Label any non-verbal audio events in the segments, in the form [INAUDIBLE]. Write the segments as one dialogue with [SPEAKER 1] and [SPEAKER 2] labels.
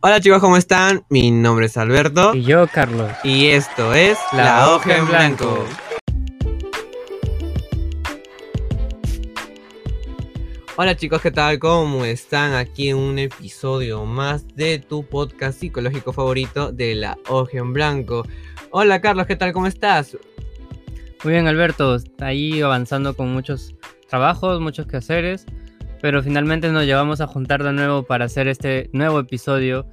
[SPEAKER 1] Hola chicos, ¿cómo están? Mi nombre es Alberto
[SPEAKER 2] Y yo, Carlos.
[SPEAKER 1] y esto es
[SPEAKER 2] La Hoja en Blanco.
[SPEAKER 1] Hola chicos, ¿qué tal? ¿Cómo están? Aquí en un episodio más de tu podcast psicológico favorito de La Hoja en Blanco. Hola Carlos, ¿qué tal? ¿Cómo estás?
[SPEAKER 2] Muy bien, Alberto. Ahí avanzando con muchos trabajos, muchos quehaceres. Pero finalmente nos llevamos a juntar de nuevo para hacer este nuevo episodio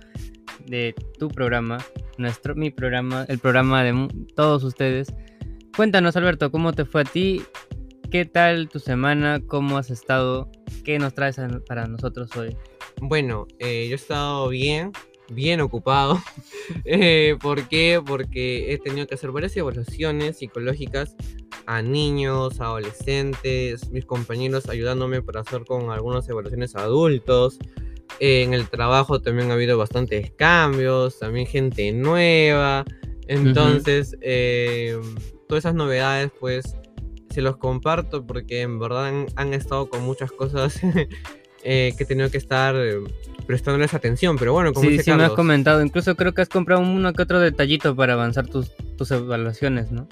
[SPEAKER 2] de tu programa, nuestro, mi programa, el programa de todos ustedes. Cuéntanos, Alberto, ¿cómo te fue a ti? ¿Qué tal tu semana? ¿Cómo has estado? ¿Qué nos traes para nosotros hoy?
[SPEAKER 1] Bueno, eh, yo he estado bien, bien ocupado. [LAUGHS] Eh, ¿Por qué? Porque he tenido que hacer varias evaluaciones psicológicas a niños, adolescentes, mis compañeros ayudándome para hacer con algunas evaluaciones a adultos. En el trabajo también ha habido bastantes cambios, también gente nueva. Entonces, eh, todas esas novedades, pues, se los comparto porque en verdad han, han estado con muchas cosas [LAUGHS] eh, que he tenido que estar eh, prestándoles atención. Pero bueno, como
[SPEAKER 2] Sí,
[SPEAKER 1] dice
[SPEAKER 2] sí me has comentado. Incluso creo que has comprado uno que otro detallito para avanzar tus, tus evaluaciones, ¿no?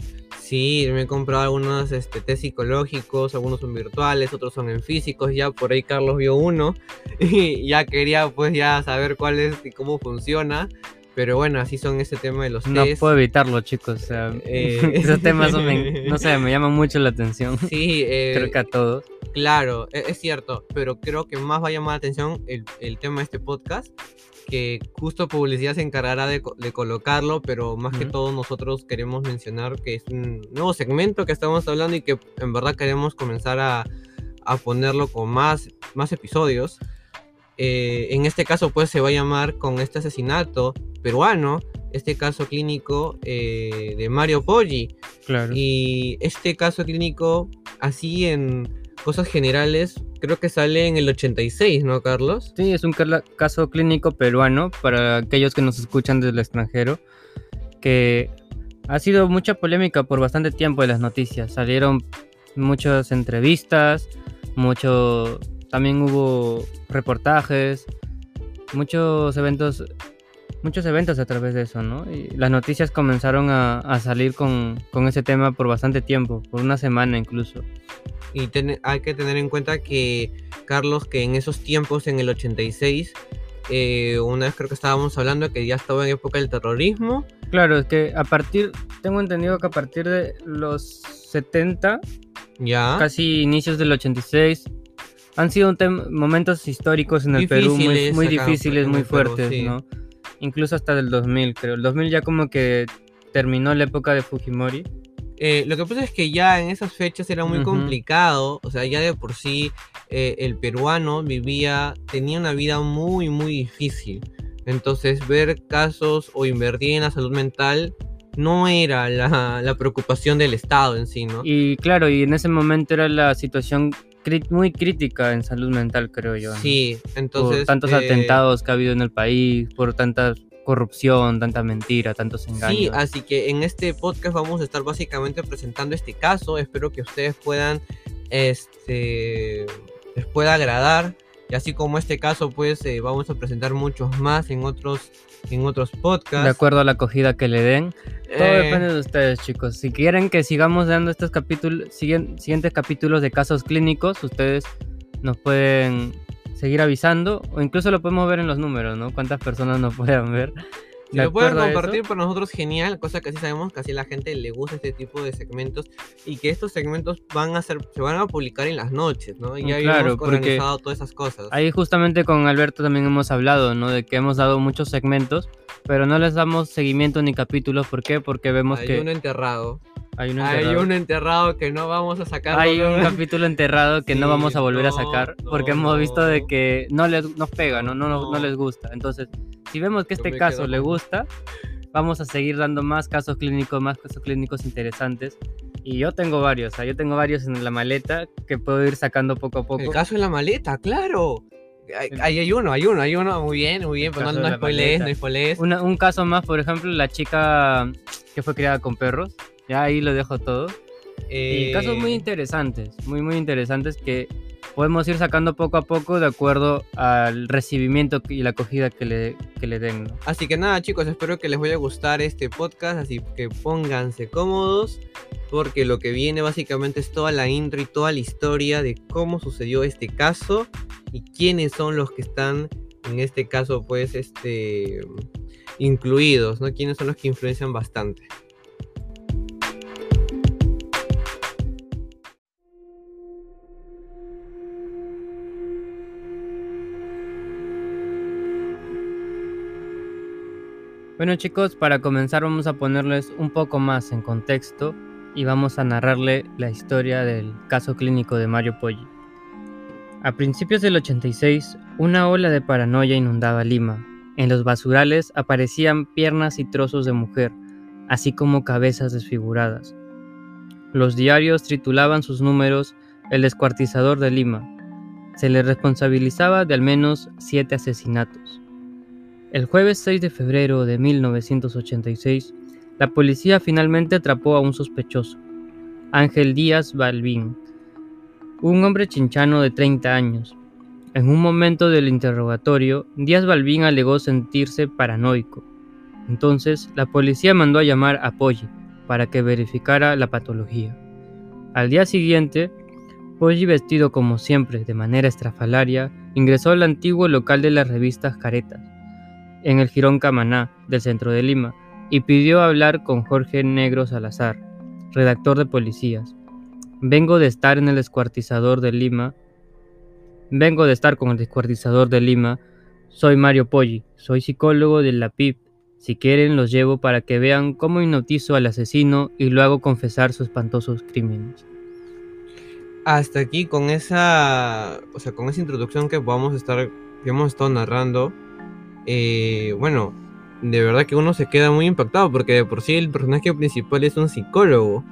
[SPEAKER 1] Sí, me he comprado algunos este, test psicológicos, algunos son virtuales, otros son en físicos, ya por ahí Carlos vio uno [LAUGHS] y ya quería pues ya saber cuál es y cómo funciona, pero bueno, así son ese tema de los
[SPEAKER 2] No
[SPEAKER 1] test.
[SPEAKER 2] puedo evitarlo, chicos. O sea,
[SPEAKER 1] Eh. [LAUGHS] [LAUGHS]
[SPEAKER 2] esos temas son- me- no sé, me llaman mucho la atención.
[SPEAKER 1] Sí, eh,
[SPEAKER 2] Creo que a todos.
[SPEAKER 1] claro, e- es cierto, pero creo que más va a llamar la atención el, el tema de este podcast, que justo publicidad se encargará de, de colocarlo, pero más que todo nosotros queremos mencionar que es un nuevo segmento que estamos hablando y que en verdad queremos comenzar a, a ponerlo con más, más episodios. Eh, en este caso pues se va a llamar con este asesinato peruano, este caso clínico eh, de Mario Poggi.
[SPEAKER 2] Claro.
[SPEAKER 1] Y este caso clínico, así en cosas generales, creo que sale en el 86, ¿no, Carlos?
[SPEAKER 2] Sí, es un caso clínico peruano para aquellos que nos escuchan desde el extranjero, que ha sido mucha polémica por bastante tiempo en las noticias. Salieron muchas entrevistas, mucho, también hubo reportajes, muchos eventos, muchos eventos a través de eso, ¿no? Y las noticias comenzaron a, a salir con, con ese tema por bastante tiempo, por una semana incluso.
[SPEAKER 1] Y ten- hay que tener en cuenta que, Carlos, que en esos tiempos, en el 86, eh, una vez creo que estábamos hablando que ya estaba en época del terrorismo.
[SPEAKER 2] Claro, es que a partir, tengo entendido que a partir de los 70
[SPEAKER 1] Ya.
[SPEAKER 2] casi inicios del 86. Han sido momentos históricos en el Perú muy,
[SPEAKER 1] Difíciles
[SPEAKER 2] muy
[SPEAKER 1] acá,
[SPEAKER 2] difíciles,
[SPEAKER 1] en
[SPEAKER 2] muy
[SPEAKER 1] el Perú,
[SPEAKER 2] fuertes,
[SPEAKER 1] sí.
[SPEAKER 2] ¿no? Incluso hasta del 2000, creo. El 2000 ya como que terminó la época de Fujimori.
[SPEAKER 1] Eh, lo que pasa es que ya en esas fechas era muy complicado, o sea, ya de por sí eh, el peruano vivía, tenía una vida muy, muy difícil. Entonces, ver casos o invertir en la salud mental no era la, la preocupación del Estado en sí, ¿no?
[SPEAKER 2] Y claro, y en ese momento era la situación muy crítica en salud mental, creo yo. ¿no?
[SPEAKER 1] Sí, entonces...
[SPEAKER 2] por tantos
[SPEAKER 1] eh,
[SPEAKER 2] atentados que ha habido en el país, por tanta corrupción, tanta mentira, tantos engaños.
[SPEAKER 1] Sí, así que en este podcast vamos a estar básicamente presentando este caso. Espero que ustedes puedan, este, les pueda agradar. Y así como este caso, pues eh, vamos a presentar muchos más en otros, en otros podcasts.
[SPEAKER 2] de acuerdo a la acogida que le den. Todo
[SPEAKER 1] Eh,
[SPEAKER 2] depende de ustedes, chicos. Si quieren que sigamos dando estos capítulos, siguientes capítulos de casos clínicos, ustedes nos pueden seguir avisando o incluso lo podemos ver en los números, ¿no? Cuántas personas nos [LAUGHS] puedan ver.
[SPEAKER 1] Si
[SPEAKER 2] De
[SPEAKER 1] lo pueden
[SPEAKER 2] a
[SPEAKER 1] compartir para nosotros, genial. Cosa que así sabemos que así a la gente le gusta este tipo de segmentos. Y que estos segmentos van a ser, se van a publicar en las noches, ¿no? Y
[SPEAKER 2] Mm,
[SPEAKER 1] ya
[SPEAKER 2] claro,
[SPEAKER 1] hemos organizado todas esas cosas.
[SPEAKER 2] Ahí justamente con Alberto también hemos hablado, ¿no? De que hemos dado muchos segmentos, pero no les damos seguimiento ni capítulos. ¿Por qué? Porque vemos
[SPEAKER 1] Hay
[SPEAKER 2] que
[SPEAKER 1] uno enterrado.
[SPEAKER 2] hay un
[SPEAKER 1] Hay un enterrado que no vamos a sacar.
[SPEAKER 2] Hay
[SPEAKER 1] ¿no?
[SPEAKER 2] un capítulo enterrado que no
[SPEAKER 1] Sí,
[SPEAKER 2] vamos a volver a
[SPEAKER 1] no,
[SPEAKER 2] sacar
[SPEAKER 1] no,
[SPEAKER 2] porque hemos visto de
[SPEAKER 1] no.
[SPEAKER 2] que no les nos pega, ¿no? No, no, no
[SPEAKER 1] No.
[SPEAKER 2] les gusta. Entonces, si vemos que este caso le gusta, vamos a seguir dando más casos clínicos, más casos clínicos interesantes. Y yo tengo varios, o sea, yo tengo varios en la maleta que puedo ir sacando poco a poco.
[SPEAKER 1] El caso de la maleta, claro. Hay, hay- uno, hay uno, hay uno. Muy bien, muy bien. Pero no,
[SPEAKER 2] caso
[SPEAKER 1] no
[SPEAKER 2] la
[SPEAKER 1] spoilees, no spoilees.
[SPEAKER 2] Una- un caso más, por ejemplo, la chica que fue criada con perros. Ya ahí lo dejo todo. Y
[SPEAKER 1] Eh,
[SPEAKER 2] casos muy interesantes, muy, muy interesantes que podemos ir sacando poco a poco de acuerdo al recibimiento y la acogida que le, que le den.
[SPEAKER 1] Así que nada chicos, espero que les vaya a gustar este podcast, así que pónganse cómodos porque lo que viene básicamente es toda la intro y toda la historia de cómo sucedió este caso y quiénes son los que están en este caso pues este incluidos, ¿no? Quiénes son los que influencian bastante.
[SPEAKER 2] Bueno chicos, para comenzar vamos a ponerles un poco más en contexto y vamos a narrarle la historia del caso clínico de Mario Poggi. A principios del 86, una ola de paranoia inundaba Lima. En los basurales aparecían piernas y trozos de mujer, así como cabezas desfiguradas. Los diarios titulaban sus números El descuartizador de Lima. Se le responsabilizaba de al menos siete asesinatos. El jueves 6 de febrero de 1986, la policía finalmente atrapó a un sospechoso, Ángel Díaz Balbín, un hombre chinchano de 30 años. En un momento del interrogatorio, Díaz Balbín alegó sentirse paranoico. Entonces, la policía mandó a llamar a Poggi para que verificara la patología. Al día siguiente, Poggi, vestido como siempre de manera estrafalaria, ingresó al antiguo local de las revistas Caretas en el Girón Camaná del centro de Lima y pidió hablar con Jorge Negro Salazar, redactor de policías. Vengo de estar en el descuartizador de Lima. Vengo de estar con el descuartizador de Lima. Soy Mario Poggi, soy psicólogo de la PIP. Si quieren los llevo para que vean cómo hipnotizo al asesino y lo hago confesar sus espantosos crímenes.
[SPEAKER 1] Hasta aquí con esa, o sea, con esa introducción que vamos a estar, que hemos estado narrando, eh, bueno, de verdad que uno se queda muy impactado porque de por sí el personaje principal es un psicólogo.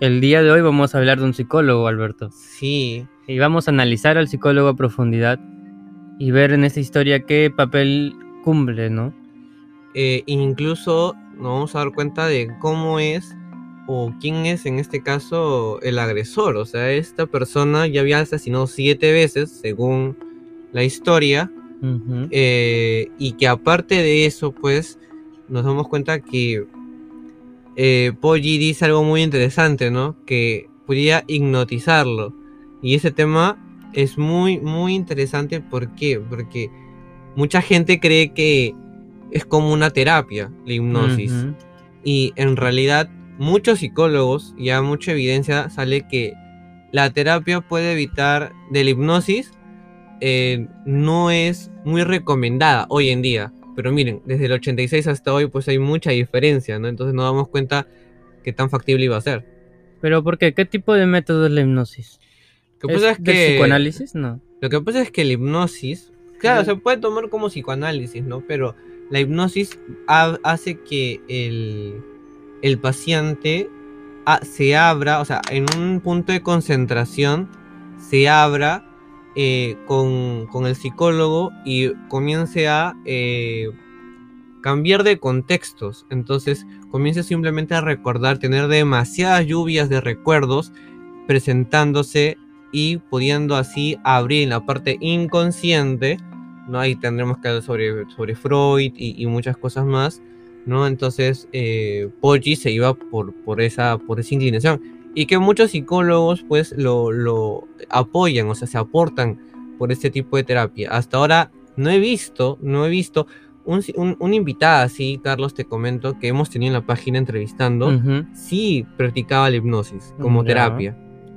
[SPEAKER 2] El día de hoy vamos a hablar de un psicólogo, Alberto.
[SPEAKER 1] Sí.
[SPEAKER 2] Y vamos a analizar al psicólogo a profundidad y ver en esta historia qué papel cumple, ¿no?
[SPEAKER 1] Eh, incluso nos vamos a dar cuenta de cómo es o quién es en este caso el agresor. O sea, esta persona ya había asesinado siete veces, según la historia, eh, y que aparte de eso, pues, nos damos cuenta que eh, Poggi dice algo muy interesante, ¿no? Que podría hipnotizarlo. Y ese tema es muy, muy interesante. ¿Por qué? Porque mucha gente cree que es como una terapia, la hipnosis. Y en realidad, muchos psicólogos, ya mucha evidencia sale que la terapia puede evitar de la hipnosis eh, no es muy recomendada hoy en día. Pero miren, desde el 86 hasta hoy pues hay mucha diferencia, ¿no? Entonces nos damos cuenta que tan factible iba a ser.
[SPEAKER 2] ¿Pero por qué? ¿Qué tipo de método es la hipnosis?
[SPEAKER 1] Lo que pasa es, que...
[SPEAKER 2] psicoanálisis? No.
[SPEAKER 1] Lo que pasa es que la hipnosis, claro, se puede tomar como psicoanálisis, ¿no? Pero la hipnosis hace que el, el paciente se abra, o sea, en un punto de concentración se abra eh, con, el psicólogo y comience a eh, cambiar de contextos. Entonces comience simplemente a recordar, tener demasiadas lluvias de recuerdos presentándose y pudiendo así abrir la parte inconsciente. ¿no? Ahí tendremos que hablar sobre, sobre Freud y, muchas cosas más. ¿no? Entonces eh, Poggi se iba por, por, esa, por esa inclinación y que muchos psicólogos pues lo, apoyan, o sea, se aportan por este tipo de terapia. Hasta ahora no he visto, no he visto un, un, invitada así, Carlos, te comento, que hemos tenido en la página entrevistando, sí practicaba la hipnosis como terapia.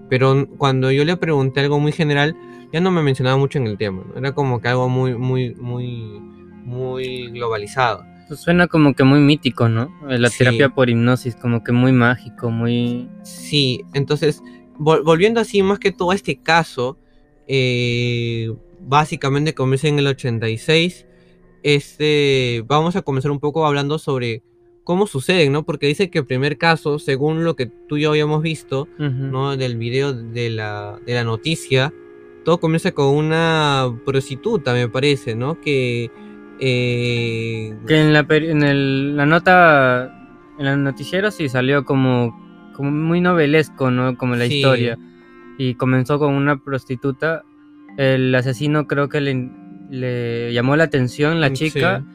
[SPEAKER 1] Pero cuando yo le pregunté algo muy general, ya no me mencionaba mucho en el tema, era como que algo muy, muy, muy, muy globalizado.
[SPEAKER 2] Pues suena como que muy mítico, ¿no? La terapia por hipnosis, como que muy mágico, muy...
[SPEAKER 1] Sí, entonces, volviendo así más que todo a este caso, eh, básicamente comienza en el 86, este, vamos a comenzar un poco hablando sobre cómo suceden, ¿no? Porque dice que el primer caso, según lo que tú y yo habíamos visto, ¿no? Del video de la, de la noticia, todo comienza con una prostituta, me parece, ¿no? Que
[SPEAKER 2] eh, que en la, en la nota, en el noticiero sí salió como, como muy novelesco, ¿no? Como la historia. Y comenzó con una prostituta el asesino creo que le, le llamó la atención la
[SPEAKER 1] Mm,
[SPEAKER 2] chica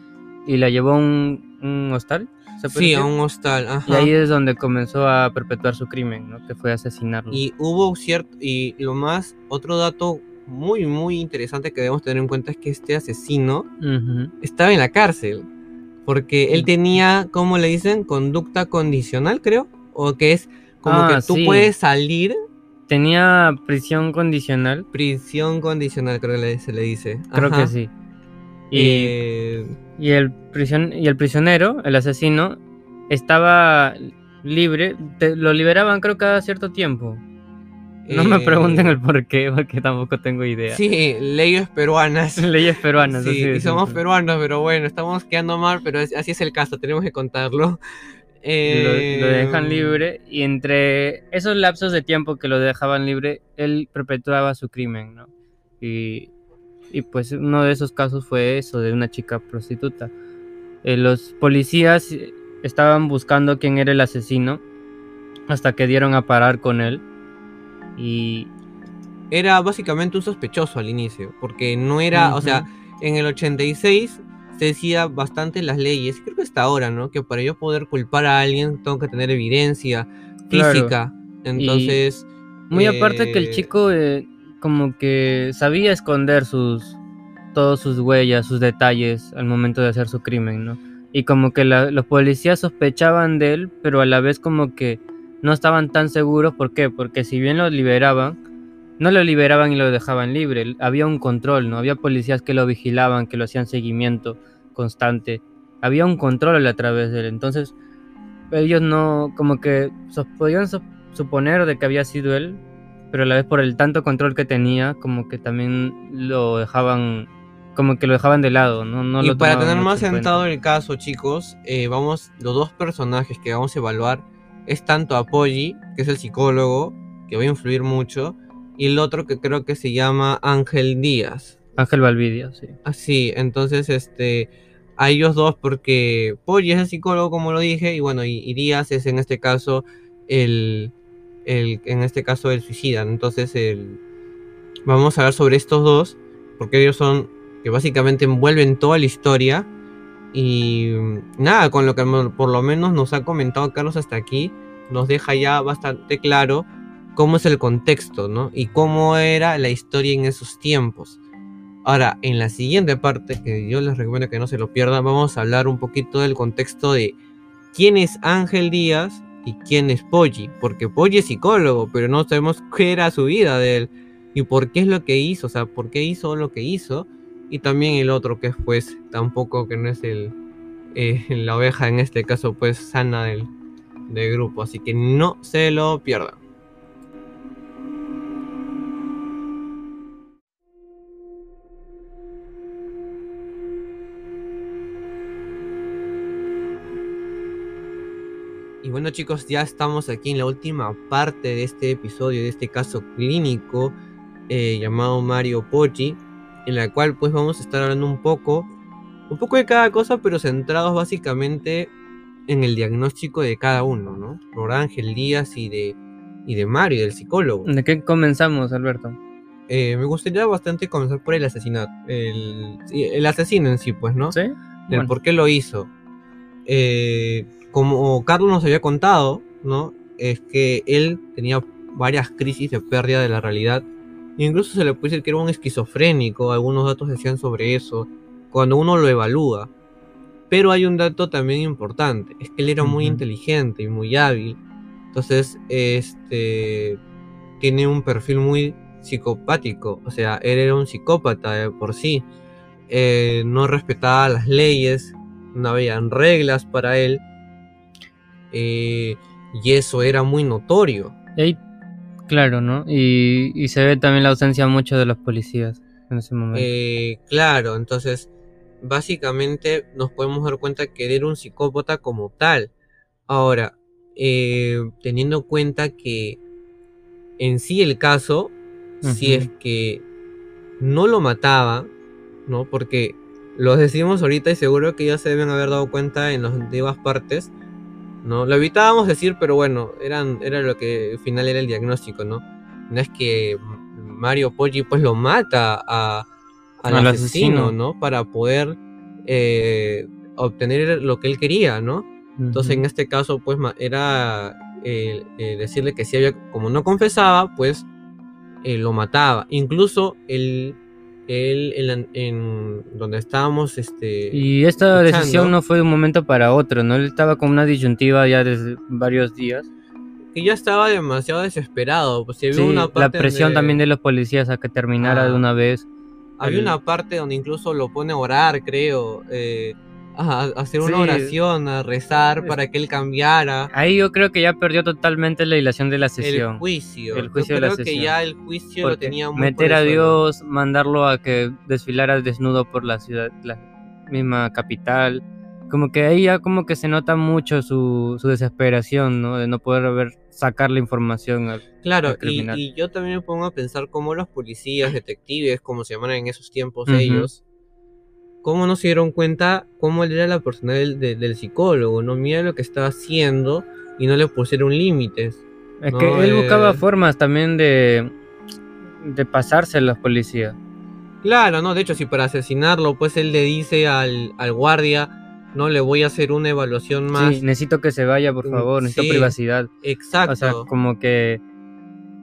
[SPEAKER 2] y la llevó a un, un hostal. ¿se puede
[SPEAKER 1] Sí, a un hostal. Ajá.
[SPEAKER 2] Y ahí es donde comenzó a perpetuar su crimen, ¿no? Que fue asesinarlo.
[SPEAKER 1] Y hubo cierto, y lo más, otro dato muy, muy interesante que debemos tener en cuenta es que este asesino estaba en la cárcel. Porque él tenía, ¿cómo le dicen? Conducta condicional, creo. O que es como
[SPEAKER 2] Ah,
[SPEAKER 1] que tú
[SPEAKER 2] sí.
[SPEAKER 1] puedes salir,
[SPEAKER 2] Tenía prisión condicional,
[SPEAKER 1] prisión condicional, creo que se le dice.
[SPEAKER 2] creo
[SPEAKER 1] Ajá.
[SPEAKER 2] que sí. Y,
[SPEAKER 1] Eh,
[SPEAKER 2] y el prisión, y el prisionero, el asesino, estaba libre, te- lo liberaban creo cada cierto tiempo. No me
[SPEAKER 1] eh,
[SPEAKER 2] pregunten el por qué, porque tampoco tengo idea.
[SPEAKER 1] Sí, leyes peruanas. [LAUGHS]
[SPEAKER 2] Leyes peruanas.
[SPEAKER 1] Sí,
[SPEAKER 2] así
[SPEAKER 1] y somos
[SPEAKER 2] simple.
[SPEAKER 1] peruanos, pero bueno, estamos quedando mal, pero es- así es el caso, tenemos que contarlo. [LAUGHS]
[SPEAKER 2] Lo, lo dejan
[SPEAKER 1] Eh,
[SPEAKER 2] libre y entre esos lapsos de tiempo que lo dejaban libre, él perpetuaba su crimen, ¿no? Y, y pues uno de esos casos fue eso, de una chica prostituta. Eh, los policías estaban buscando quién era el asesino hasta que dieron a parar con él. Y...
[SPEAKER 1] Era básicamente un sospechoso al inicio, porque no era, o sea, en el 86 se decía bastante las leyes, creo que hasta ahora, ¿no? Que para yo poder culpar a alguien tengo que tener evidencia
[SPEAKER 2] Claro.
[SPEAKER 1] física. Entonces,
[SPEAKER 2] Muy aparte que el
[SPEAKER 1] eh,
[SPEAKER 2] chico eh, como que sabía esconder sus todas sus huellas, sus detalles al momento de hacer su crimen, ¿no? Y como que la- los policías sospechaban de él, pero a la vez como que no estaban tan seguros. ¿Por qué? Porque si bien lo liberaban, no lo liberaban y lo dejaban libre. Había un control, ¿no? Había policías que lo vigilaban, que lo hacían seguimiento constante. Había un control a través de él. Entonces, ellos no, como que podían suponer de que había sido él, pero a la vez por el tanto control que tenía, como que también lo dejaban, como que lo dejaban de lado, ¿no? no
[SPEAKER 1] y
[SPEAKER 2] lo
[SPEAKER 1] para tener más sentado el caso, chicos, eh, vamos, los dos personajes que vamos a evaluar es tanto a que es el psicólogo, que va a influir mucho, y el otro que creo que se llama Ángel Díaz.
[SPEAKER 2] Ángel Valvidia, sí.
[SPEAKER 1] Así, entonces, este, a ellos dos, porque Poggi es el psicólogo, como lo dije, y bueno, y, y Díaz es en este caso el, el, en este caso el suicida. Entonces, el, vamos a hablar sobre estos dos, porque ellos son que básicamente envuelven toda la historia. Y mm, nada, con lo que por lo menos nos ha comentado Carlos hasta aquí, nos deja ya bastante claro cómo es el contexto, ¿no? Y cómo era la historia en esos tiempos. Ahora, en la siguiente parte, que yo les recomiendo que no se lo pierdan, vamos a hablar un poquito del contexto de quién es Ángel Díaz y quién es Poggi. Porque Poggi es psicólogo, pero no sabemos qué era su vida de él y por qué es lo que hizo, o sea, por qué hizo lo que hizo. Y también el otro que es pues tampoco que no es el eh, [LAUGHS] la oveja en este caso pues sana del, del grupo. Así que no se lo pierdan. Y bueno chicos, ya estamos aquí en la última parte de este episodio, de este caso clínico eh, llamado Mario Poggi, en la cual pues vamos a estar hablando un poco, un poco de cada cosa, pero centrados básicamente en el diagnóstico de cada uno, ¿no? Por Ángel Díaz y de, y de Mario, del psicólogo.
[SPEAKER 2] ¿De qué comenzamos, Alberto?
[SPEAKER 1] Eh, me gustaría bastante comenzar por el asesinato, el, el asesino en sí, pues, ¿no?
[SPEAKER 2] ¿Sí?
[SPEAKER 1] el
[SPEAKER 2] Bueno.
[SPEAKER 1] por qué lo hizo. Eh, como Carlos nos había contado, ¿no? Es que él tenía varias crisis de pérdida de la realidad. Incluso se le puede decir que era un esquizofrénico, algunos datos decían sobre eso, cuando uno lo evalúa. Pero hay un dato también importante, es que él era muy inteligente y muy hábil. Entonces, este tiene un perfil muy psicopático, o sea, él era un psicópata de por sí. Eh, no respetaba las leyes, no habían reglas para él. eh, y eso era muy notorio.
[SPEAKER 2] Claro, ¿no? Y, y se ve también la ausencia mucho de los policías en ese momento.
[SPEAKER 1] Eh, claro, entonces básicamente nos podemos dar cuenta que era un psicópata como tal. Ahora, eh, teniendo en cuenta que en sí el caso, si es que no lo mataba, ¿no? Porque lo decimos ahorita y seguro que ya se deben haber dado cuenta en las antiguas partes, ¿no? Lo evitábamos decir, pero bueno, eran, era lo que al final era el diagnóstico, ¿no? No es que Mario Poggi pues lo mata a, al,
[SPEAKER 2] Al
[SPEAKER 1] asesino,
[SPEAKER 2] asesino.
[SPEAKER 1] ¿no? Para poder eh, obtener lo que él quería, ¿no? Entonces en este caso pues era eh, eh, decirle que si había, como no confesaba, pues lo mataba. Incluso él, él en, la- en donde estábamos, este...
[SPEAKER 2] Y esta
[SPEAKER 1] escuchando.
[SPEAKER 2] decisión no fue de un momento para otro, ¿no? Él estaba con una disyuntiva ya desde varios días.
[SPEAKER 1] que ya estaba demasiado desesperado. Pues
[SPEAKER 2] Sí,
[SPEAKER 1] una
[SPEAKER 2] la
[SPEAKER 1] parte
[SPEAKER 2] presión
[SPEAKER 1] donde-
[SPEAKER 2] también de los policías a que terminara
[SPEAKER 1] Ah.
[SPEAKER 2] de una vez.
[SPEAKER 1] Había
[SPEAKER 2] el-
[SPEAKER 1] una parte donde incluso lo pone a orar, creo. eh, a, hacer una
[SPEAKER 2] Sí.
[SPEAKER 1] oración, a rezar para que él cambiara.
[SPEAKER 2] Ahí yo creo que ya perdió totalmente la ilación de la
[SPEAKER 1] El
[SPEAKER 2] sesión.
[SPEAKER 1] juicio.
[SPEAKER 2] El
[SPEAKER 1] Yo
[SPEAKER 2] juicio de la
[SPEAKER 1] creo que
[SPEAKER 2] sesión.
[SPEAKER 1] ya el juicio lo tenía muy
[SPEAKER 2] meter a
[SPEAKER 1] el.
[SPEAKER 2] Dios, mandarlo a que desfilara desnudo por la ciudad, la misma capital. Como que ahí ya como que se nota mucho su, su desesperación, ¿no? De no poder ver, sacar la información. al-
[SPEAKER 1] Claro,
[SPEAKER 2] al
[SPEAKER 1] y,
[SPEAKER 2] criminal.
[SPEAKER 1] y yo también me pongo a pensar cómo los policías, detectives, como se llaman en esos tiempos ellos, cómo no se dieron cuenta cómo era la persona del, de- del psicólogo, no mira lo que estaba haciendo y no le pusieron límites.
[SPEAKER 2] Es
[SPEAKER 1] No,
[SPEAKER 2] que él buscaba
[SPEAKER 1] eh.
[SPEAKER 2] formas también de, de pasarse a los policías.
[SPEAKER 1] Claro, no, de hecho, si para asesinarlo, pues él le dice al, al guardia, no le voy a hacer una evaluación más.
[SPEAKER 2] Sí, necesito que se vaya, por
[SPEAKER 1] Mm,
[SPEAKER 2] favor, necesito
[SPEAKER 1] sí.
[SPEAKER 2] privacidad.
[SPEAKER 1] Exacto.
[SPEAKER 2] O sea, como que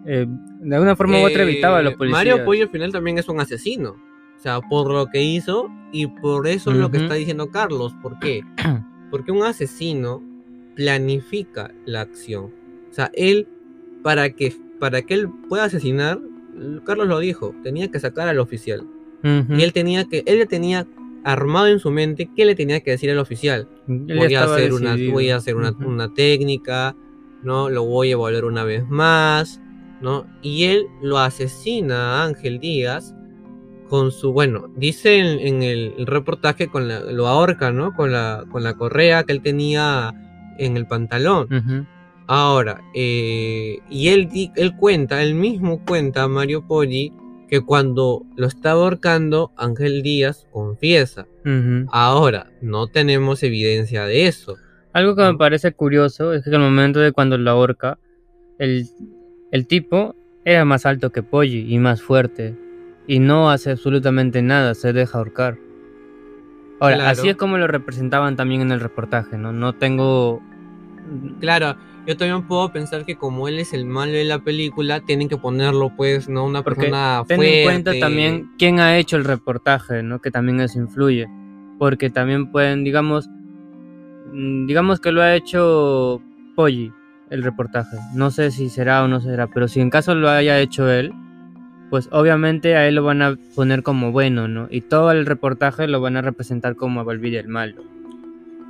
[SPEAKER 2] eh, de alguna forma u otra evitaba a los policías.
[SPEAKER 1] Mario Pollo al final también es un asesino. O sea, por lo que hizo y por eso es lo que está diciendo Carlos. ¿Por qué? [CLEARS THROAT] Porque un asesino planifica la acción. O sea, él, para que, para que él pueda asesinar, Carlos lo dijo, tenía que sacar al oficial. Y él tenía que, él tenía armado en su mente qué le tenía que decir al oficial. Voy a hacer una, voy a hacer una, técnica, ¿no? Lo voy a evaluar una vez más, ¿no? Y él lo asesina a Ángel Díaz con su, bueno, dice en, en el reportaje con la, lo ahorca, ¿no? Con la, con la correa que él tenía en el pantalón. Ahora, eh, y él, él cuenta, él mismo cuenta, Mario Poggi, que cuando lo estaba ahorcando, Ángel Díaz confiesa. Ahora, no tenemos evidencia de eso.
[SPEAKER 2] Algo que me parece curioso es que al momento de cuando lo ahorca, el, el tipo era más alto que Polly y más fuerte. Y no hace absolutamente nada, se deja ahorcar. Ahora,
[SPEAKER 1] Claro.
[SPEAKER 2] así es como lo representaban también en el reportaje, ¿no? No tengo...
[SPEAKER 1] Claro, yo también puedo pensar que como él es el malo de la película, tienen que ponerlo, pues, ¿no? Una
[SPEAKER 2] Porque
[SPEAKER 1] persona
[SPEAKER 2] Ten
[SPEAKER 1] fuerte.
[SPEAKER 2] en cuenta también quién ha hecho el reportaje, ¿no? Que también eso influye. Porque también pueden, digamos, mm, digamos que lo ha hecho Polly, el reportaje. No sé si será o no será, pero si en caso lo haya hecho él, pues obviamente a él lo van a poner como bueno, ¿no? Y todo el reportaje lo van a representar como a Valvide el malo.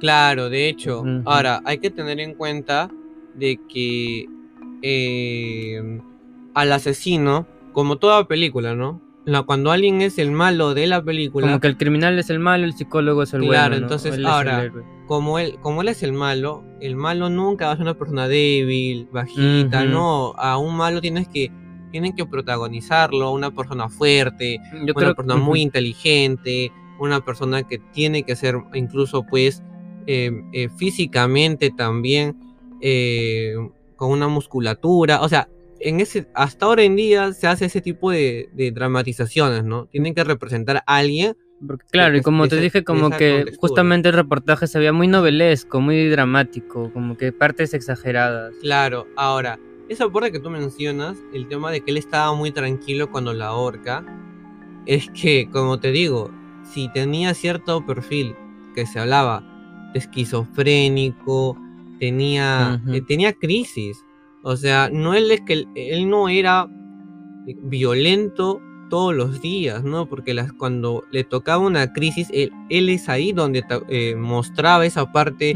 [SPEAKER 1] Claro, de hecho. Ahora, hay que tener en cuenta de que eh, al asesino, como toda película, ¿no? La- cuando alguien es el malo de la película,
[SPEAKER 2] Como que el criminal es el malo, el psicólogo es el
[SPEAKER 1] Claro,
[SPEAKER 2] bueno. ¿no?
[SPEAKER 1] entonces,
[SPEAKER 2] el
[SPEAKER 1] ahora,
[SPEAKER 2] héroe.
[SPEAKER 1] como él, como él es el malo, el malo nunca va a ser una persona débil, bajita, no, a un malo tienes que, tienen que protagonizarlo, una persona fuerte,
[SPEAKER 2] Yo
[SPEAKER 1] una
[SPEAKER 2] creo
[SPEAKER 1] persona muy inteligente, una persona que tiene que ser incluso pues eh, eh, físicamente también eh, con una musculatura, o sea, en ese, hasta ahora en día se hace ese tipo de, de dramatizaciones, ¿no? Tienen que representar a alguien
[SPEAKER 2] claro, y como te
[SPEAKER 1] esa-
[SPEAKER 2] dije, como que
[SPEAKER 1] contextura.
[SPEAKER 2] justamente el reportaje se veía muy novelesco, muy dramático, como que partes exageradas.
[SPEAKER 1] Claro, ahora, esa parte que tú mencionas, el tema de que él estaba muy tranquilo cuando la ahorca, es que, como te digo, si tenía cierto perfil que se hablaba de esquizofrénico, tenía, eh, tenía crisis, o sea, no él es que él, no era violento todos los días, ¿no? Porque las, cuando le tocaba una crisis, él, él es ahí donde eh, mostraba esa parte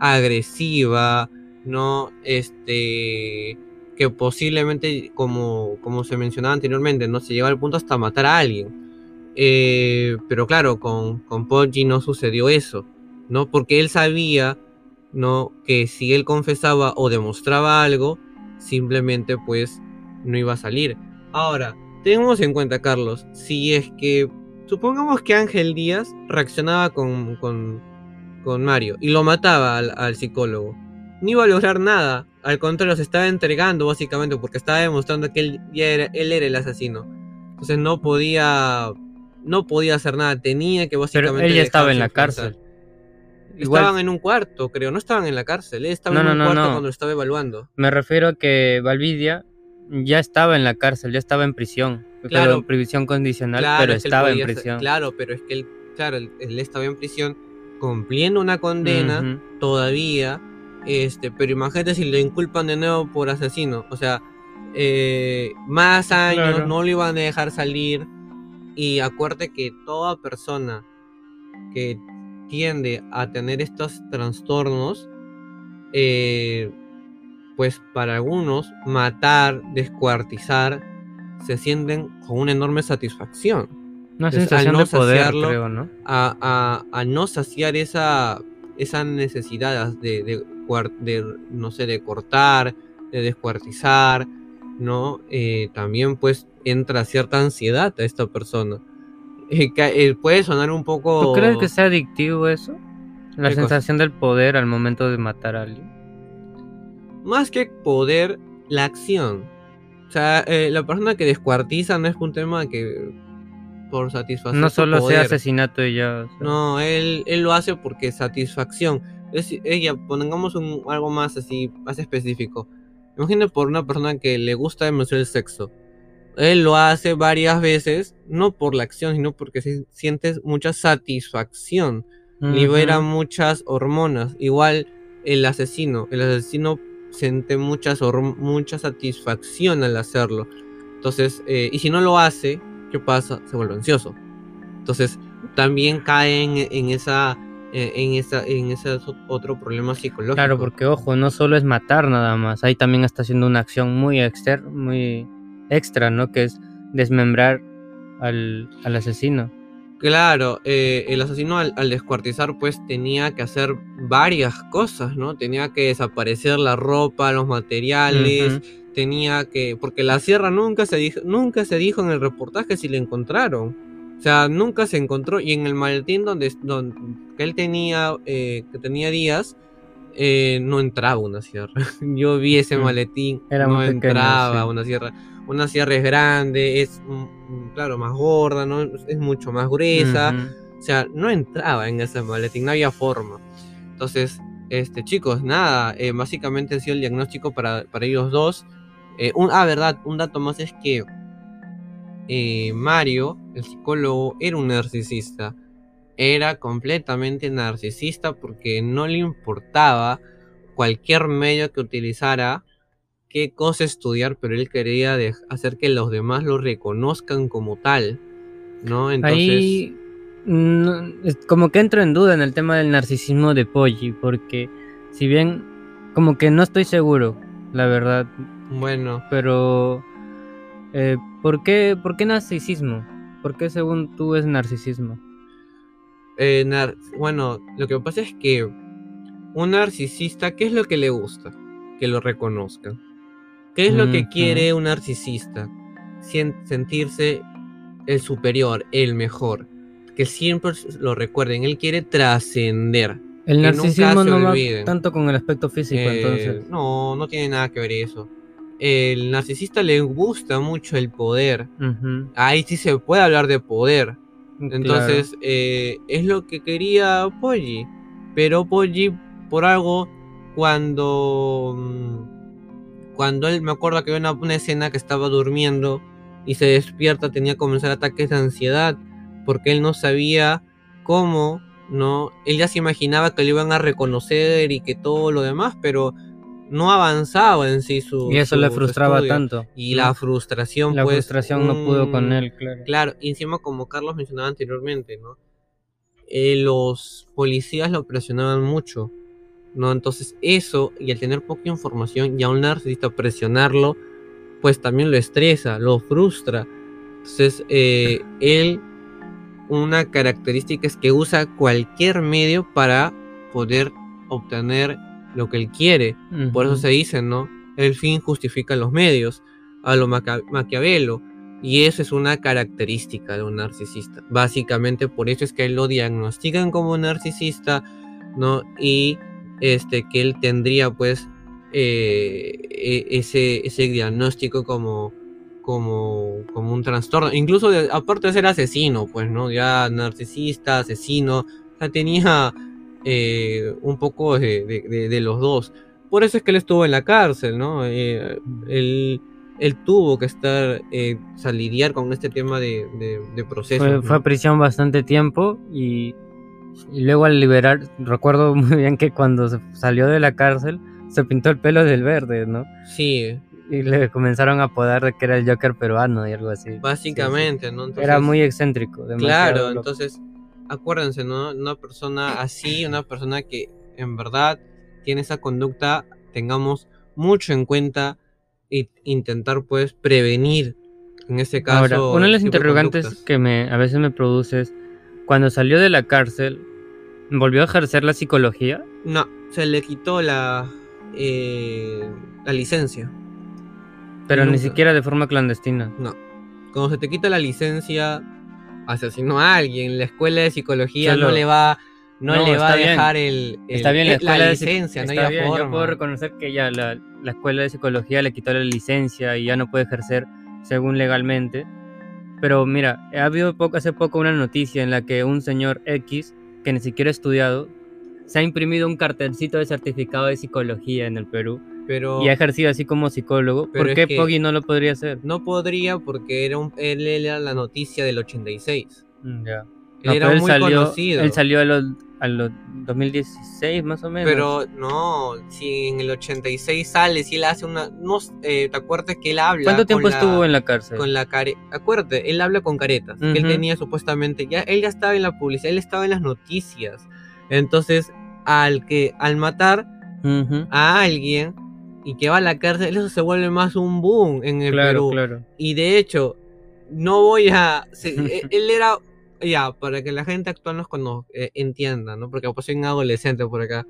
[SPEAKER 1] agresiva, ¿no? Este que posiblemente, como, como se mencionaba anteriormente, no se llegaba al punto hasta matar a alguien. Eh, pero claro, con, con Poggi no sucedió eso, ¿no? Porque él sabía, ¿no? Que si él confesaba o demostraba algo, simplemente pues no iba a salir. Ahora, tengamos en cuenta, Carlos, si es que supongamos que Ángel Díaz reaccionaba con, con, con Mario y lo mataba al, al psicólogo. No iba a lograr nada. Al contrario, se estaba entregando básicamente porque estaba demostrando que él, ya era, él era el asesino. Entonces no podía, no podía hacer nada. Tenía que básicamente.
[SPEAKER 2] Pero él ya estaba en la cárcel. Igual-
[SPEAKER 1] Estaban en un cuarto, creo. No estaban en la cárcel. Él estaba
[SPEAKER 2] No,
[SPEAKER 1] en
[SPEAKER 2] no,
[SPEAKER 1] un
[SPEAKER 2] no,
[SPEAKER 1] cuarto cuando lo estaba evaluando.
[SPEAKER 2] Me refiero a que Valvidia ya estaba en la cárcel, ya estaba en prisión.
[SPEAKER 1] Claro.
[SPEAKER 2] En prisión condicional,
[SPEAKER 1] Claro,
[SPEAKER 2] pero
[SPEAKER 1] es que
[SPEAKER 2] estaba en
[SPEAKER 1] ser-
[SPEAKER 2] prisión.
[SPEAKER 1] claro, pero es que él, claro, él, él estaba en prisión cumpliendo una condena todavía. Este, pero imagínate si lo inculpan de nuevo por asesino. O sea, eh, más años,
[SPEAKER 2] Claro.
[SPEAKER 1] no lo iban a dejar salir. Y acuérdate que toda persona que tiende a tener estos trastornos, eh, pues para algunos, matar, descuartizar, se sienten con una enorme satisfacción
[SPEAKER 2] Una sensación
[SPEAKER 1] no
[SPEAKER 2] de poder,
[SPEAKER 1] saciarlo,
[SPEAKER 2] creo, ¿no?
[SPEAKER 1] a, a- a no saciar esa, esa necesidad de, de, no sé, de cortar, de descuartizar, ¿no? Eh, también pues entra cierta ansiedad a esta persona. Eh, eh, puede sonar un poco...
[SPEAKER 2] ¿Tú crees que sea adictivo eso? La sensación del poder al momento de matar a alguien.
[SPEAKER 1] Más que poder, la acción. O sea, eh, la persona que descuartiza no es un tema que por satisfacer
[SPEAKER 2] No solo sea asesinato y ya. o sea.
[SPEAKER 1] No, él, él lo hace porque satisfacción. Es, ella, pongamos un, algo más así, más específico. Imagina por una persona que le gusta demasiado el sexo. Él lo hace varias veces, no por la acción, sino porque si- sientes mucha satisfacción. Libera muchas hormonas. Igual el asesino. El asesino siente muchas mucha satisfacción al hacerlo. Entonces, eh, y si no lo hace, ¿qué pasa? Se vuelve ansioso. Entonces, también cae en, en esa, eh, en esa, en ese otro problema psicológico.
[SPEAKER 2] Claro, porque ojo, no solo es matar nada más, ahí también está haciendo una acción muy exter muy extra, ¿no? Que es desmembrar al, al asesino.
[SPEAKER 1] Claro, eh, el asesino al, al descuartizar pues tenía que hacer varias cosas, ¿no? Tenía que desaparecer la ropa, los materiales, tenía que... Porque la sierra nunca se dijo, nunca se dijo en el reportaje si le encontraron. O sea, nunca se encontró. Y en el maletín donde, donde que él tenía, eh, que tenía días, eh, no entraba una sierra. [LAUGHS] Yo vi ese
[SPEAKER 2] Mm.
[SPEAKER 1] maletín,
[SPEAKER 2] Era
[SPEAKER 1] no
[SPEAKER 2] pequeño,
[SPEAKER 1] entraba
[SPEAKER 2] sí.
[SPEAKER 1] una sierra. Una sierra es grande, es, mm, mm, claro, más gorda, ¿no? Es mucho más gruesa. O sea, no entraba en ese maletín, no había forma. Entonces, este, chicos, nada, eh, básicamente ha sido el diagnóstico para, para ellos dos. Eh, un, ah, verdad, un dato más es que eh, Mario, el psicólogo, era un narcisista. Era completamente narcisista porque no le importaba cualquier medio que utilizara, qué cosa estudiar, pero él quería hacer que los demás lo reconozcan como tal. ¿No? Entonces.
[SPEAKER 2] Ahí no, como que entro en duda en el tema del narcisismo de Poggi, porque si bien como que no estoy seguro, la verdad,
[SPEAKER 1] Bueno,
[SPEAKER 2] pero eh, ¿por, qué, ¿por qué narcisismo? ¿Por qué según tú es narcisismo?
[SPEAKER 1] eh, nar- bueno, lo que pasa es que un narcisista, ¿qué es lo que le gusta? Que lo reconozcan. ¿Qué es lo que quiere un narcisista? Sien- sentirse el superior, el mejor. Que siempre lo recuerden, él quiere trascender.
[SPEAKER 2] El narcisismo no va tanto con el aspecto físico,
[SPEAKER 1] Eh,
[SPEAKER 2] entonces.
[SPEAKER 1] No, no tiene nada que ver eso. El narcisista le gusta mucho el poder. Ahí sí se puede hablar de poder.
[SPEAKER 2] claro.
[SPEAKER 1] Entonces, eh, es lo que quería Poggi. Pero Poggi, por algo, cuando. mm, Cuando él, me acuerdo que había una, una escena que estaba durmiendo y se despierta, tenía que comenzar ataques de ansiedad. Porque él no sabía cómo, ¿no? Él ya se imaginaba que lo iban a reconocer y que todo lo demás, pero no avanzaba en sí su.
[SPEAKER 2] y eso
[SPEAKER 1] su-
[SPEAKER 2] le frustraba
[SPEAKER 1] estudio.
[SPEAKER 2] tanto.
[SPEAKER 1] Y la frustración,
[SPEAKER 2] La
[SPEAKER 1] pues.
[SPEAKER 2] frustración no pudo con él, claro.
[SPEAKER 1] Claro, y encima como Carlos mencionaba anteriormente, ¿no? Eh, los policías lo presionaban mucho, ¿no? Entonces eso, y al tener poca información, y a un narcisista presionarlo, pues también lo estresa, lo frustra. Entonces, eh, él, una característica es que usa cualquier medio para poder obtener lo que él quiere. Por eso se dice, ¿no? El fin justifica los medios, a lo Maquiavelo. Y eso es una característica de un narcisista. Básicamente por eso es que lo diagnostican como narcisista, ¿no? Y este, que él tendría pues eh, e- ese, ese diagnóstico como, como, como un trastorno. Incluso de- aparte de ser asesino, pues, ¿no? Ya narcisista, asesino, o sea, tenía eh, un poco de, de- de- de los dos. Por eso es que él estuvo en la cárcel, ¿no? Eh, él, él tuvo que estar, eh, sea, lidiar con este tema de, procesos.
[SPEAKER 2] Fue,
[SPEAKER 1] ¿no?
[SPEAKER 2] fue a prisión bastante tiempo y, y luego al liberar, recuerdo [LAUGHS] muy bien que cuando se salió de la cárcel se pintó el pelo del verde, ¿no?
[SPEAKER 1] Sí,
[SPEAKER 2] Y le comenzaron a apodar de que era el Joker peruano y algo así.
[SPEAKER 1] básicamente, ¿no?
[SPEAKER 2] Sí.
[SPEAKER 1] Entonces,
[SPEAKER 2] Era muy excéntrico.
[SPEAKER 1] Claro,
[SPEAKER 2] loco.
[SPEAKER 1] entonces, acuérdense, ¿no? Una persona así, una persona que en verdad tiene esa conducta, tengamos mucho en cuenta e intentar, pues, prevenir, en este caso.
[SPEAKER 2] Ahora, una de las interrogantes que me, a veces me produce es, cuando salió de la cárcel, ¿volvió a ejercer la psicología?
[SPEAKER 1] No, se le quitó la, eh, la licencia.
[SPEAKER 2] Pero ni siquiera de forma clandestina.
[SPEAKER 1] No. Cuando se te quita la licencia, asesinó a alguien. La escuela de psicología
[SPEAKER 2] Solo-
[SPEAKER 1] no le va, no
[SPEAKER 2] No,
[SPEAKER 1] le va a
[SPEAKER 2] bien.
[SPEAKER 1] dejar el, el-
[SPEAKER 2] Está bien la escuela
[SPEAKER 1] licencia, no
[SPEAKER 2] está bien, Yo
[SPEAKER 1] forma.
[SPEAKER 2] puedo reconocer que ya la, la escuela de psicología le quitó la licencia y ya no puede ejercer según legalmente. Pero mira, ha habido poco, hace poco una noticia en la que un señor X, que ni siquiera ha estudiado, se ha imprimido un cartelcito de certificado de psicología en el Perú
[SPEAKER 1] Pero
[SPEAKER 2] y ha ejercido así como psicólogo. ¿Por qué Poggy no lo podría hacer?
[SPEAKER 1] no podría porque era un, él era la noticia del 86.
[SPEAKER 2] Mm, ya. No,
[SPEAKER 1] era
[SPEAKER 2] él
[SPEAKER 1] muy
[SPEAKER 2] salió,
[SPEAKER 1] conocido.
[SPEAKER 2] Él salió a los, a los 2016 más o menos.
[SPEAKER 1] Pero no, si en el 86 sale, si él hace una... No, eh, ¿Te acuerdas que él habla?
[SPEAKER 2] ¿Cuánto tiempo
[SPEAKER 1] la-
[SPEAKER 2] estuvo en la cárcel?
[SPEAKER 1] Con la care... Acuérdate, él habla con caretas. que él tenía supuestamente... ya Él ya estaba en la publicidad, él estaba en las noticias. Entonces, al que al matar a alguien y que va a la cárcel, eso se vuelve más un boom en el
[SPEAKER 2] Claro,
[SPEAKER 1] Perú.
[SPEAKER 2] claro.
[SPEAKER 1] Y de hecho, no voy a. se- [LAUGHS] e- él era. Ya, para que la gente actual nos conozca, eh, entienda, ¿no? Porque pues soy un adolescente por acá.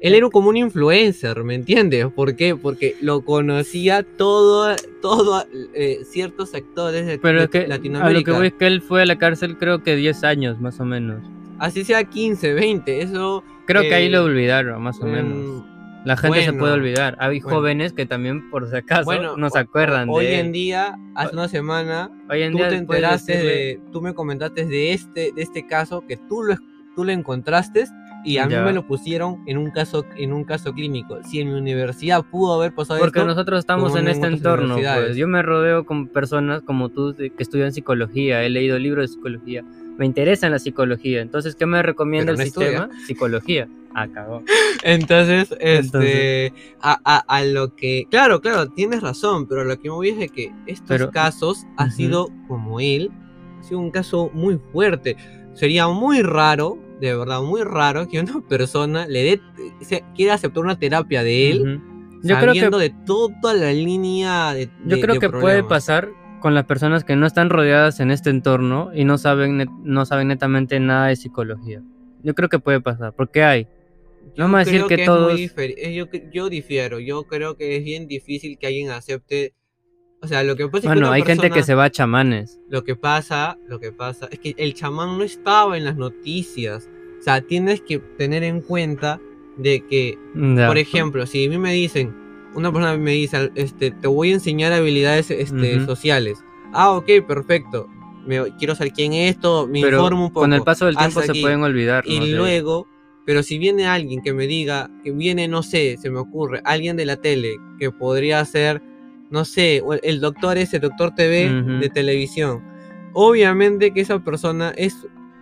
[SPEAKER 1] Él era como un influencer, ¿me entiendes? ¿Por qué? Porque lo conocía todo, todo eh, ciertos sectores de,
[SPEAKER 2] Pero
[SPEAKER 1] de
[SPEAKER 2] es que a lo
[SPEAKER 1] Latinoamérica.
[SPEAKER 2] que voy es que él fue a la cárcel creo que 10 años más o menos.
[SPEAKER 1] Así sea 15, 20, eso.
[SPEAKER 2] Creo que ahí
[SPEAKER 1] Eh,
[SPEAKER 2] lo olvidaron más o menos. La gente se
[SPEAKER 1] bueno,
[SPEAKER 2] puede olvidar. Hay
[SPEAKER 1] bueno.
[SPEAKER 2] jóvenes que también por si acaso
[SPEAKER 1] bueno,
[SPEAKER 2] no se acuerdan
[SPEAKER 1] Hoy
[SPEAKER 2] de
[SPEAKER 1] en
[SPEAKER 2] él.
[SPEAKER 1] día, hace una semana,
[SPEAKER 2] Hoy en
[SPEAKER 1] tú
[SPEAKER 2] día
[SPEAKER 1] te enteraste de, tú me comentaste de este, de este caso que tú lo, tú lo encontraste y a
[SPEAKER 2] Ya.
[SPEAKER 1] mí me lo pusieron en un caso, en un caso clínico. Si en mi universidad pudo haber pasado
[SPEAKER 2] Porque
[SPEAKER 1] esto,
[SPEAKER 2] nosotros estamos en
[SPEAKER 1] en
[SPEAKER 2] este entorno. Pues. Yo me rodeo con personas como tú que estudian psicología. He leído libros de psicología. Me interesa la psicología. Entonces, ¿qué me recomienda el
[SPEAKER 1] no estudia.
[SPEAKER 2] sistema? Psicología. Ah, cagó.
[SPEAKER 1] entonces, este,
[SPEAKER 2] Entonces-
[SPEAKER 1] A, a- a lo que, claro, claro, tienes razón, pero lo que me voy es de que estos
[SPEAKER 2] Pero-
[SPEAKER 1] casos ha
[SPEAKER 2] Ujú.
[SPEAKER 1] sido como él, ha sido un caso muy fuerte. Sería muy raro, de verdad, muy raro que una [LAUGHS] persona le dé, se, quiera aceptar una terapia de él.
[SPEAKER 2] Ujú. Yo creo que
[SPEAKER 1] de toda la línea de,
[SPEAKER 2] Yo
[SPEAKER 1] de-
[SPEAKER 2] creo
[SPEAKER 1] de
[SPEAKER 2] que puede pasar con las personas que no están rodeadas en este entorno y no saben, no saben netamente nada de psicología. Yo creo que puede pasar, porque hay. Vamos a decir que
[SPEAKER 1] muy
[SPEAKER 2] todos-
[SPEAKER 1] eh, yo, yo difiero, yo creo que es bien difícil que alguien acepte. O sea, lo que pasa es que
[SPEAKER 2] Bueno, hay gente que se va a chamanes.
[SPEAKER 1] Lo que pasa, lo que pasa es que el chamán no estaba en las noticias. O sea, tienes que tener en cuenta de que, por ejemplo, si a mí me dicen, una persona me dice, este, te voy a enseñar habilidades este, sociales. Ah, ok, perfecto. Me, quiero saber quién es esto, me
[SPEAKER 2] Pero
[SPEAKER 1] informo un poco.
[SPEAKER 2] con el paso del tiempo se
[SPEAKER 1] aquí.
[SPEAKER 2] pueden olvidar.
[SPEAKER 1] Y luego, pero si viene alguien que me diga, que viene, no sé, se me ocurre, alguien de la tele, que podría ser, no sé, el doctor ese, doctor TV de televisión, obviamente que esa persona es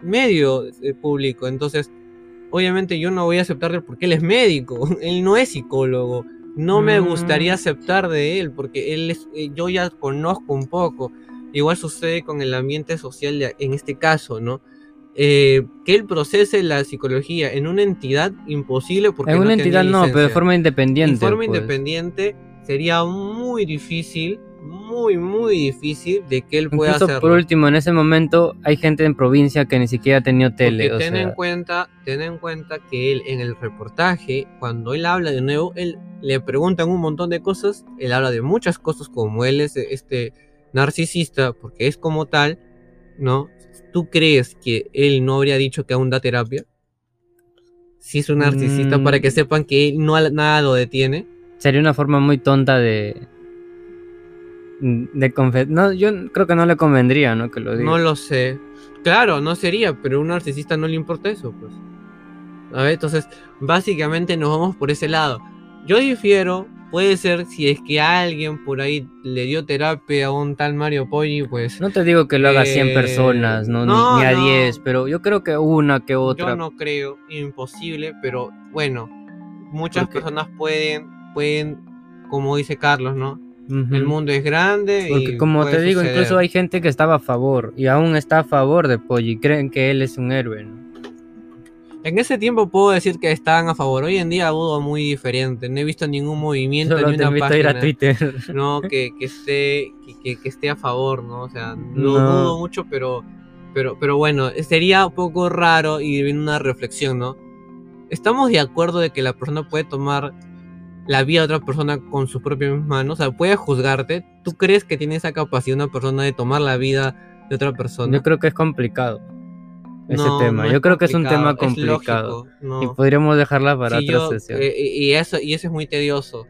[SPEAKER 1] medio eh, público, entonces, obviamente yo no voy a aceptarle porque él es médico, [LAUGHS] él no es psicólogo. No me
[SPEAKER 2] Mm.
[SPEAKER 1] gustaría aceptar de él porque él es, eh, yo ya conozco un poco. Igual sucede con el ambiente social de- en este caso, ¿no? Eh, que él procese la psicología en una entidad imposible porque
[SPEAKER 2] En una entidad no, pero de forma independiente.
[SPEAKER 1] En forma
[SPEAKER 2] pues.
[SPEAKER 1] independiente sería muy difícil, muy, muy difícil de que él pueda hacerlo.
[SPEAKER 2] por último, en ese momento hay gente en provincia que ni siquiera ha tenido tele.
[SPEAKER 1] Porque
[SPEAKER 2] o
[SPEAKER 1] ten en cuenta, ten en cuenta que él en el reportaje, cuando él habla de nuevo, él le preguntan un montón de cosas, él habla de muchas cosas como él es este narcisista, porque es como tal, ¿no? ¿Tú crees que él no habría dicho que aún da terapia? si es un narcisista, para
[SPEAKER 2] Mm.
[SPEAKER 1] que sepan que no ha- nada lo detiene.
[SPEAKER 2] Sería una forma muy tonta de. De confe- No, yo creo que no le convendría, ¿no? Que lo diga.
[SPEAKER 1] No lo sé. Claro, no sería, pero a un narcisista no le importa eso, pues. A ver, entonces, básicamente nos vamos por ese lado. Yo difiero, puede ser si es que alguien por ahí le dio terapia a un tal Mario Poggi, pues
[SPEAKER 2] No te digo que lo haga 100
[SPEAKER 1] Eh,
[SPEAKER 2] personas, ¿no? Ni-
[SPEAKER 1] no,
[SPEAKER 2] ni, a
[SPEAKER 1] no.
[SPEAKER 2] 10, pero yo creo que una que otra.
[SPEAKER 1] yo no creo, imposible, pero bueno, muchas
[SPEAKER 2] Porque-
[SPEAKER 1] personas pueden, pueden, como dice Carlos, ¿no? El mundo es grande
[SPEAKER 2] Porque
[SPEAKER 1] y
[SPEAKER 2] como te digo,
[SPEAKER 1] suceder.
[SPEAKER 2] incluso hay gente que estaba a favor y aún está a favor de Poggi. Creen que él es un héroe, ¿no?
[SPEAKER 1] En ese tiempo puedo decir que estaban a favor. Hoy en día dudo muy diferente. No he visto ningún movimiento
[SPEAKER 2] Solo
[SPEAKER 1] ni
[SPEAKER 2] te
[SPEAKER 1] una
[SPEAKER 2] invito a ir a
[SPEAKER 1] página.
[SPEAKER 2] Twitter.
[SPEAKER 1] no [LAUGHS] que, que esté que, que- que esté a favor no o sea lo
[SPEAKER 2] No.
[SPEAKER 1] dudo mucho pero pero pero bueno sería un poco raro y viene una reflexión no estamos de acuerdo de que la persona puede tomar la vida de otra persona con sus propias manos o sea puede juzgarte tú crees que tiene esa capacidad una persona de tomar la vida de otra persona
[SPEAKER 2] Yo creo que es complicado ese
[SPEAKER 1] No,
[SPEAKER 2] tema.
[SPEAKER 1] no
[SPEAKER 2] Yo
[SPEAKER 1] es
[SPEAKER 2] creo que es un tema
[SPEAKER 1] complicado, no.
[SPEAKER 2] Y podríamos dejarla para
[SPEAKER 1] Sí,
[SPEAKER 2] otra
[SPEAKER 1] yo,
[SPEAKER 2] sesión.
[SPEAKER 1] eh, y, y eso, y eso es muy tedioso.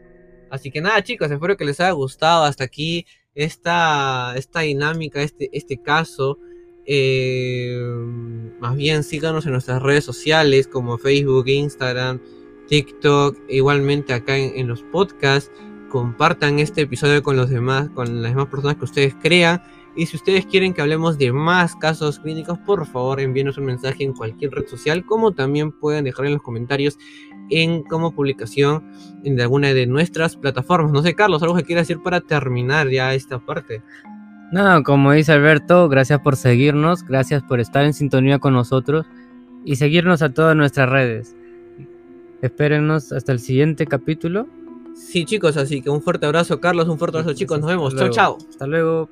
[SPEAKER 1] Así que nada, chicos, espero que les haya gustado hasta aquí esta, esta dinámica, este, este caso. Eh, más bien síganos en nuestras redes sociales como Facebook, Instagram, TikTok, igualmente acá en, en los podcasts. Compartan este episodio con los demás, con las demás personas que ustedes crean. Y si ustedes quieren que hablemos de más casos clínicos, por favor envíenos un mensaje en cualquier red social, como también pueden dejar en los comentarios en como publicación en alguna de nuestras plataformas. No sé, Carlos, algo que quieras decir para terminar ya esta parte.
[SPEAKER 2] No, como dice Alberto, gracias por seguirnos, gracias por estar en sintonía con nosotros y seguirnos a todas nuestras redes. Espérennos hasta el siguiente capítulo.
[SPEAKER 1] Sí, chicos, así que un fuerte abrazo, Carlos, un fuerte abrazo, chicos. Nos vemos. Chao, chao.
[SPEAKER 2] Hasta luego.